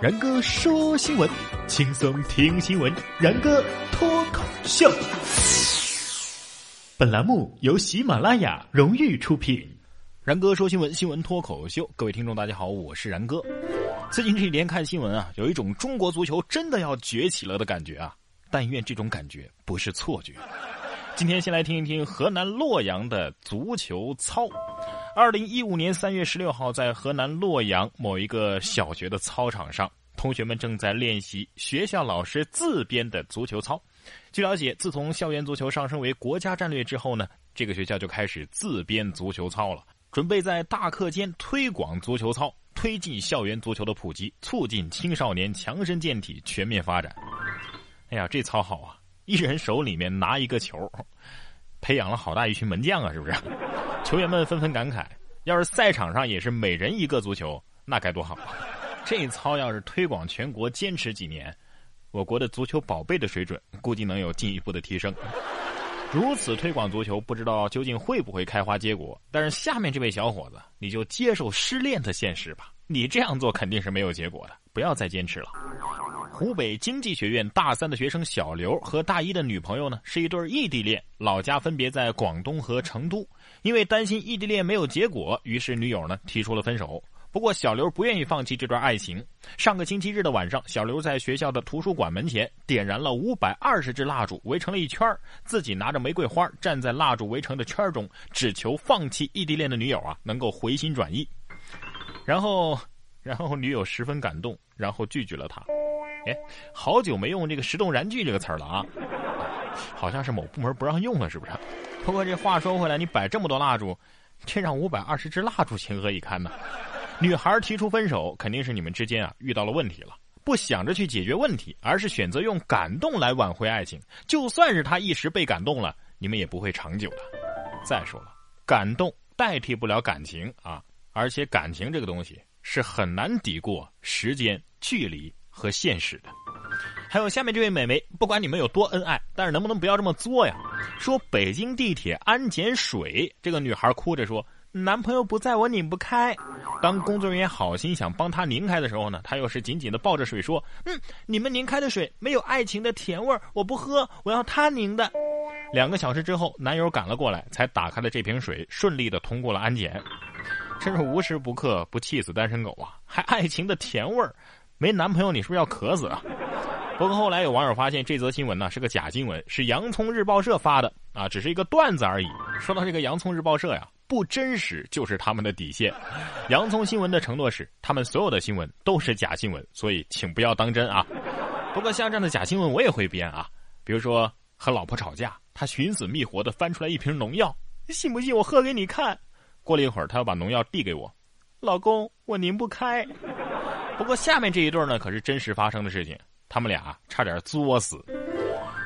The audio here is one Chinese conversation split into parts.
然哥说新闻，轻松听新闻。然哥脱口秀，本栏目由喜马拉雅荣誉出品。然哥说新闻，新闻脱口秀。各位听众，大家好，我是然哥。最近这一连看新闻啊，有一种中国足球真的要崛起了的感觉啊！但愿这种感觉不是错觉。今天先来听一听河南洛阳的足球操。二零一五年三月十六号，在河南洛阳某一个小学的操场上，同学们正在练习学校老师自编的足球操。据了解，自从校园足球上升为国家战略之后呢，这个学校就开始自编足球操了，准备在大课间推广足球操，推进校园足球的普及，促进青少年强身健体全面发展。哎呀，这操好啊！一人手里面拿一个球，培养了好大一群门将啊！是不是？球员们纷纷感慨：要是赛场上也是每人一个足球，那该多好这一操要是推广全国，坚持几年，我国的足球宝贝的水准估计能有进一步的提升。如此推广足球，不知道究竟会不会开花结果？但是下面这位小伙子，你就接受失恋的现实吧。你这样做肯定是没有结果的，不要再坚持了。湖北经济学院大三的学生小刘和大一的女朋友呢是一对异地恋，老家分别在广东和成都。因为担心异地恋没有结果，于是女友呢提出了分手。不过小刘不愿意放弃这段爱情。上个星期日的晚上，小刘在学校的图书馆门前点燃了五百二十支蜡烛，围成了一圈自己拿着玫瑰花站在蜡烛围成的圈中，只求放弃异地恋的女友啊能够回心转意。然后，然后女友十分感动，然后拒绝了他。哎，好久没用这个“石动燃具”这个词儿了啊，好像是某部门不让用了，是不是？不过这话说回来，你摆这么多蜡烛，这让五百二十支蜡烛情何以堪呢？女孩提出分手，肯定是你们之间啊遇到了问题了，不想着去解决问题，而是选择用感动来挽回爱情。就算是她一时被感动了，你们也不会长久的。再说了，感动代替不了感情啊，而且感情这个东西是很难抵过时间、距离。和现实的，还有下面这位美眉，不管你们有多恩爱，但是能不能不要这么作呀？说北京地铁安检水，这个女孩哭着说，男朋友不在我拧不开。当工作人员好心想帮他拧开的时候呢，他又是紧紧的抱着水说，嗯，你们拧开的水没有爱情的甜味儿，我不喝，我要他拧的。两个小时之后，男友赶了过来，才打开了这瓶水，顺利的通过了安检。真是无时不刻不气死单身狗啊！还爱情的甜味儿。没男朋友，你是不是要渴死啊？不过后来有网友发现这则新闻呢是个假新闻，是洋葱日报社发的啊，只是一个段子而已。说到这个洋葱日报社呀，不真实就是他们的底线。洋葱新闻的承诺是，他们所有的新闻都是假新闻，所以请不要当真啊。不过像这样的假新闻我也会编啊，比如说和老婆吵架，他寻死觅活的翻出来一瓶农药，信不信我喝给你看？过了一会儿，他要把农药递给我，老公，我拧不开。不过下面这一对呢，可是真实发生的事情，他们俩差点作死。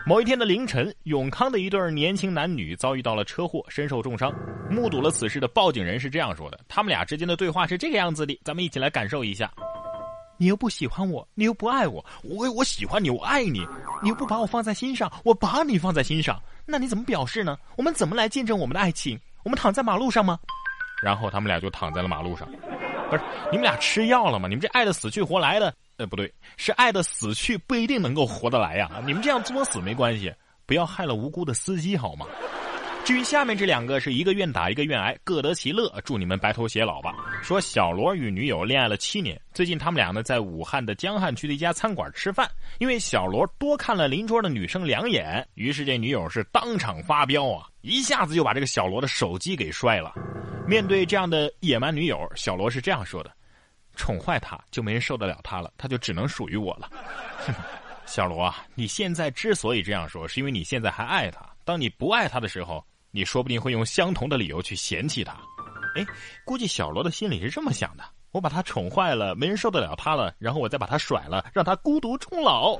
某一天的凌晨，永康的一对年轻男女遭遇到了车祸，身受重伤。目睹了此事的报警人是这样说的：他们俩之间的对话是这个样子的，咱们一起来感受一下。你又不喜欢我，你又不爱我，我我喜欢你，我爱你，你又不把我放在心上，我把你放在心上，那你怎么表示呢？我们怎么来见证我们的爱情？我们躺在马路上吗？然后他们俩就躺在了马路上。不是你们俩吃药了吗？你们这爱的死去活来的，呃，不对，是爱的死去不一定能够活得来呀。你们这样作死没关系，不要害了无辜的司机好吗？至于下面这两个，是一个愿打一个愿挨，各得其乐，祝你们白头偕老吧。说小罗与女友恋爱了七年，最近他们俩呢在武汉的江汉区的一家餐馆吃饭，因为小罗多看了邻桌的女生两眼，于是这女友是当场发飙啊，一下子就把这个小罗的手机给摔了。面对这样的野蛮女友，小罗是这样说的：“宠坏他，就没人受得了他了，他就只能属于我了。”小罗啊，你现在之所以这样说，是因为你现在还爱他。当你不爱他的时候，你说不定会用相同的理由去嫌弃他。哎，估计小罗的心里是这么想的：我把他宠坏了，没人受得了他了，然后我再把他甩了，让他孤独终老。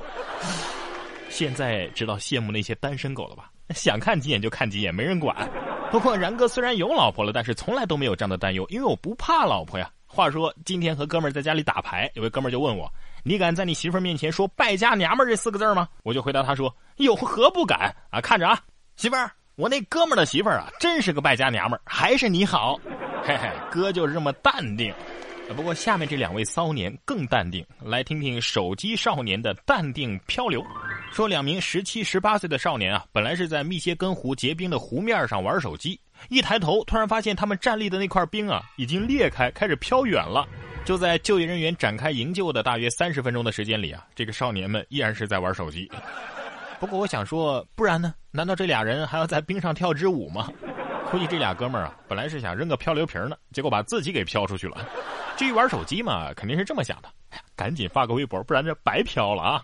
现在知道羡慕那些单身狗了吧？想看几眼就看几眼，没人管。不过然哥虽然有老婆了，但是从来都没有这样的担忧，因为我不怕老婆呀。话说今天和哥们儿在家里打牌，有位哥们儿就问我：“你敢在你媳妇儿面前说败家娘们儿这四个字吗？”我就回答他说：“有何不敢啊？看着啊，媳妇儿，我那哥们儿的媳妇儿啊，真是个败家娘们儿，还是你好。”嘿嘿，哥就是这么淡定。不过下面这两位骚年更淡定，来听听手机少年的淡定漂流。说两名十七、十八岁的少年啊，本来是在密歇根湖结冰的湖面上玩手机，一抬头突然发现他们站立的那块冰啊已经裂开，开始飘远了。就在救援人员展开营救的大约三十分钟的时间里啊，这个少年们依然是在玩手机。不过我想说，不然呢？难道这俩人还要在冰上跳支舞吗？估计这俩哥们儿啊，本来是想扔个漂流瓶呢，结果把自己给飘出去了。至于玩手机嘛，肯定是这么想的：赶紧发个微博，不然这白飘了啊！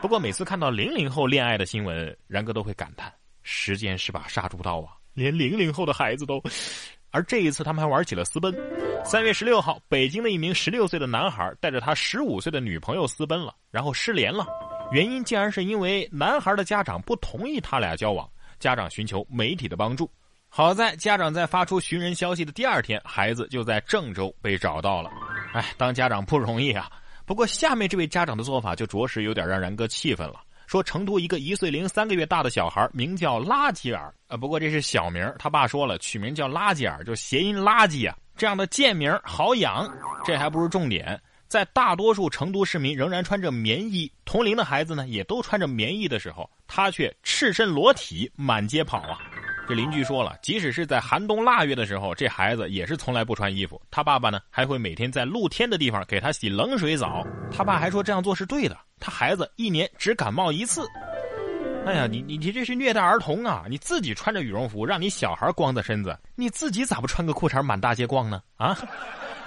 不过每次看到零零后恋爱的新闻，然哥都会感叹：时间是把杀猪刀啊，连零零后的孩子都……而这一次，他们还玩起了私奔。三月十六号，北京的一名十六岁的男孩带着他十五岁的女朋友私奔了，然后失联了。原因竟然是因为男孩的家长不同意他俩交往，家长寻求媒体的帮助。好在家长在发出寻人消息的第二天，孩子就在郑州被找到了。哎，当家长不容易啊。不过下面这位家长的做法就着实有点让然哥气愤了。说成都一个一岁零三个月大的小孩名叫拉吉尔，呃，不过这是小名，他爸说了，取名叫拉吉尔就谐音垃圾啊，这样的贱名好养。这还不是重点，在大多数成都市民仍然穿着棉衣，同龄的孩子呢也都穿着棉衣的时候，他却赤身裸体满街跑啊。这邻居说了，即使是在寒冬腊月的时候，这孩子也是从来不穿衣服。他爸爸呢，还会每天在露天的地方给他洗冷水澡。他爸还说这样做是对的。他孩子一年只感冒一次。哎呀，你你你这是虐待儿童啊！你自己穿着羽绒服，让你小孩光着身子，你自己咋不穿个裤衩满大街逛呢？啊！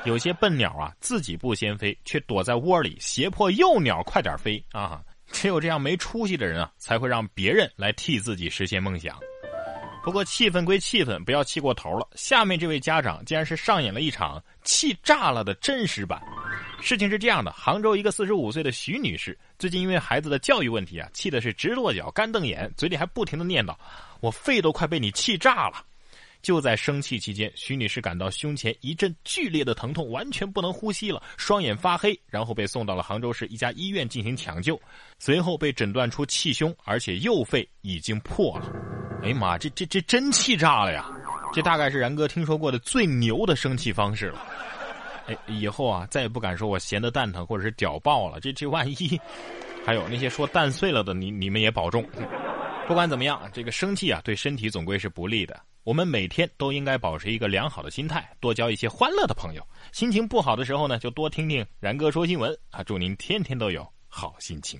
有些笨鸟啊，自己不先飞，却躲在窝里胁迫幼鸟快点飞啊！只有这样没出息的人啊，才会让别人来替自己实现梦想。不过气愤归气愤，不要气过头了。下面这位家长竟然是上演了一场气炸了的真实版。事情是这样的：杭州一个四十五岁的徐女士，最近因为孩子的教育问题啊，气的是直跺脚、干瞪眼，嘴里还不停的念叨：“我肺都快被你气炸了。”就在生气期间，徐女士感到胸前一阵剧烈的疼痛，完全不能呼吸了，双眼发黑，然后被送到了杭州市一家医院进行抢救，随后被诊断出气胸，而且右肺已经破了。哎呀妈，这这这真气炸了呀！这大概是然哥听说过的最牛的生气方式了。哎，以后啊，再也不敢说我闲得蛋疼或者是屌爆了。这这万一，还有那些说蛋碎了的，你你们也保重。不管怎么样，这个生气啊，对身体总归是不利的。我们每天都应该保持一个良好的心态，多交一些欢乐的朋友。心情不好的时候呢，就多听听然哥说新闻啊！祝您天天都有好心情。